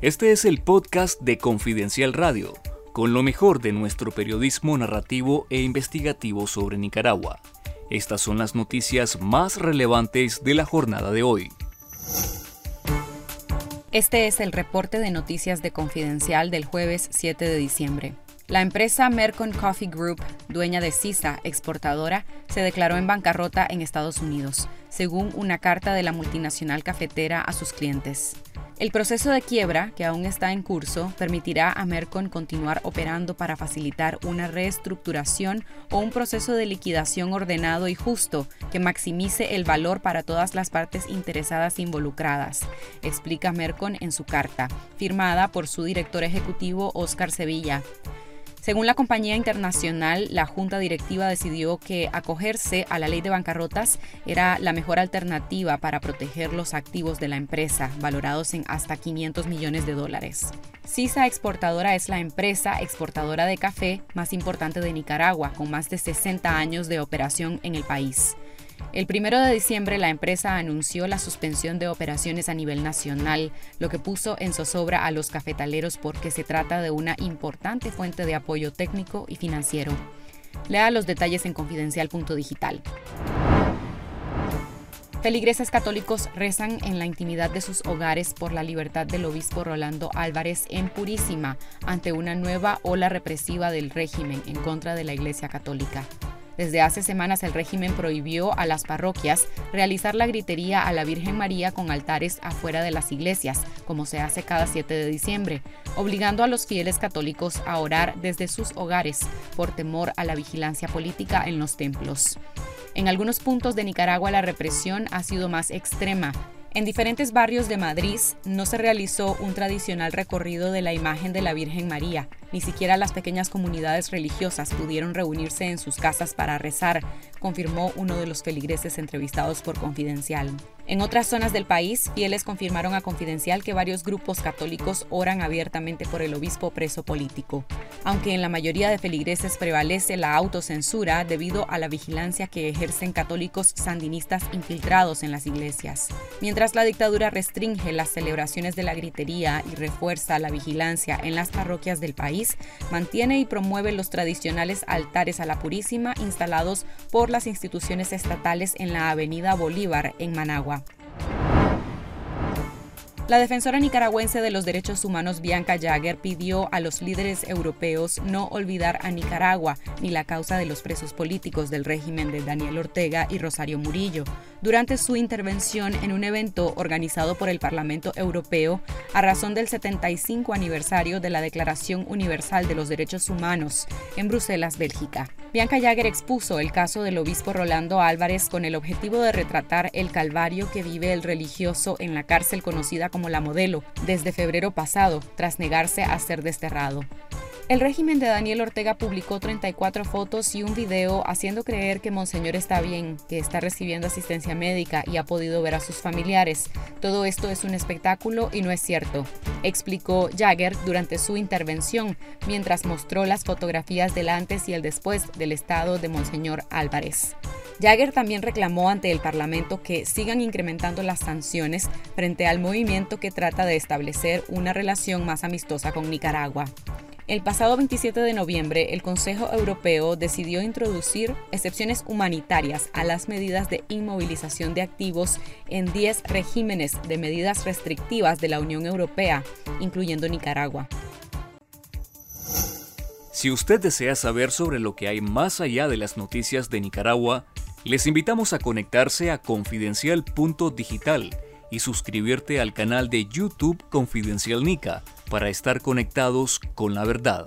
Este es el podcast de Confidencial Radio, con lo mejor de nuestro periodismo narrativo e investigativo sobre Nicaragua. Estas son las noticias más relevantes de la jornada de hoy. Este es el reporte de noticias de Confidencial del jueves 7 de diciembre. La empresa Mercon Coffee Group, dueña de Sisa, exportadora, se declaró en bancarrota en Estados Unidos, según una carta de la multinacional cafetera a sus clientes. El proceso de quiebra, que aún está en curso, permitirá a Mercon continuar operando para facilitar una reestructuración o un proceso de liquidación ordenado y justo que maximice el valor para todas las partes interesadas involucradas, explica Mercon en su carta, firmada por su director ejecutivo Oscar Sevilla. Según la compañía internacional, la junta directiva decidió que acogerse a la ley de bancarrotas era la mejor alternativa para proteger los activos de la empresa, valorados en hasta 500 millones de dólares. CISA Exportadora es la empresa exportadora de café más importante de Nicaragua, con más de 60 años de operación en el país. El primero de diciembre la empresa anunció la suspensión de operaciones a nivel nacional, lo que puso en zozobra a los cafetaleros porque se trata de una importante fuente de apoyo técnico y financiero. Lea los detalles en confidencial.digital. Feligreses católicos rezan en la intimidad de sus hogares por la libertad del obispo Rolando Álvarez en Purísima ante una nueva ola represiva del régimen en contra de la Iglesia Católica. Desde hace semanas el régimen prohibió a las parroquias realizar la gritería a la Virgen María con altares afuera de las iglesias, como se hace cada 7 de diciembre, obligando a los fieles católicos a orar desde sus hogares por temor a la vigilancia política en los templos. En algunos puntos de Nicaragua la represión ha sido más extrema, en diferentes barrios de Madrid no se realizó un tradicional recorrido de la imagen de la Virgen María, ni siquiera las pequeñas comunidades religiosas pudieron reunirse en sus casas para rezar, confirmó uno de los feligreses entrevistados por Confidencial. En otras zonas del país, fieles confirmaron a Confidencial que varios grupos católicos oran abiertamente por el obispo preso político, aunque en la mayoría de feligreses prevalece la autocensura debido a la vigilancia que ejercen católicos sandinistas infiltrados en las iglesias. Mientras la dictadura restringe las celebraciones de la gritería y refuerza la vigilancia en las parroquias del país, mantiene y promueve los tradicionales altares a la Purísima instalados por las instituciones estatales en la Avenida Bolívar en Managua. La defensora nicaragüense de los derechos humanos Bianca Jagger pidió a los líderes europeos no olvidar a Nicaragua ni la causa de los presos políticos del régimen de Daniel Ortega y Rosario Murillo durante su intervención en un evento organizado por el Parlamento Europeo a razón del 75 aniversario de la Declaración Universal de los Derechos Humanos en Bruselas, Bélgica. Bianca Jagger expuso el caso del obispo Rolando Álvarez con el objetivo de retratar el calvario que vive el religioso en la cárcel conocida como La Modelo desde febrero pasado, tras negarse a ser desterrado. El régimen de Daniel Ortega publicó 34 fotos y un video haciendo creer que Monseñor está bien, que está recibiendo asistencia médica y ha podido ver a sus familiares. Todo esto es un espectáculo y no es cierto, explicó Jagger durante su intervención mientras mostró las fotografías del antes y el después del estado de Monseñor Álvarez. Jagger también reclamó ante el Parlamento que sigan incrementando las sanciones frente al movimiento que trata de establecer una relación más amistosa con Nicaragua. El pasado 27 de noviembre, el Consejo Europeo decidió introducir excepciones humanitarias a las medidas de inmovilización de activos en 10 regímenes de medidas restrictivas de la Unión Europea, incluyendo Nicaragua. Si usted desea saber sobre lo que hay más allá de las noticias de Nicaragua, les invitamos a conectarse a confidencial.digital y suscribirte al canal de YouTube Confidencial Nica para estar conectados con la verdad.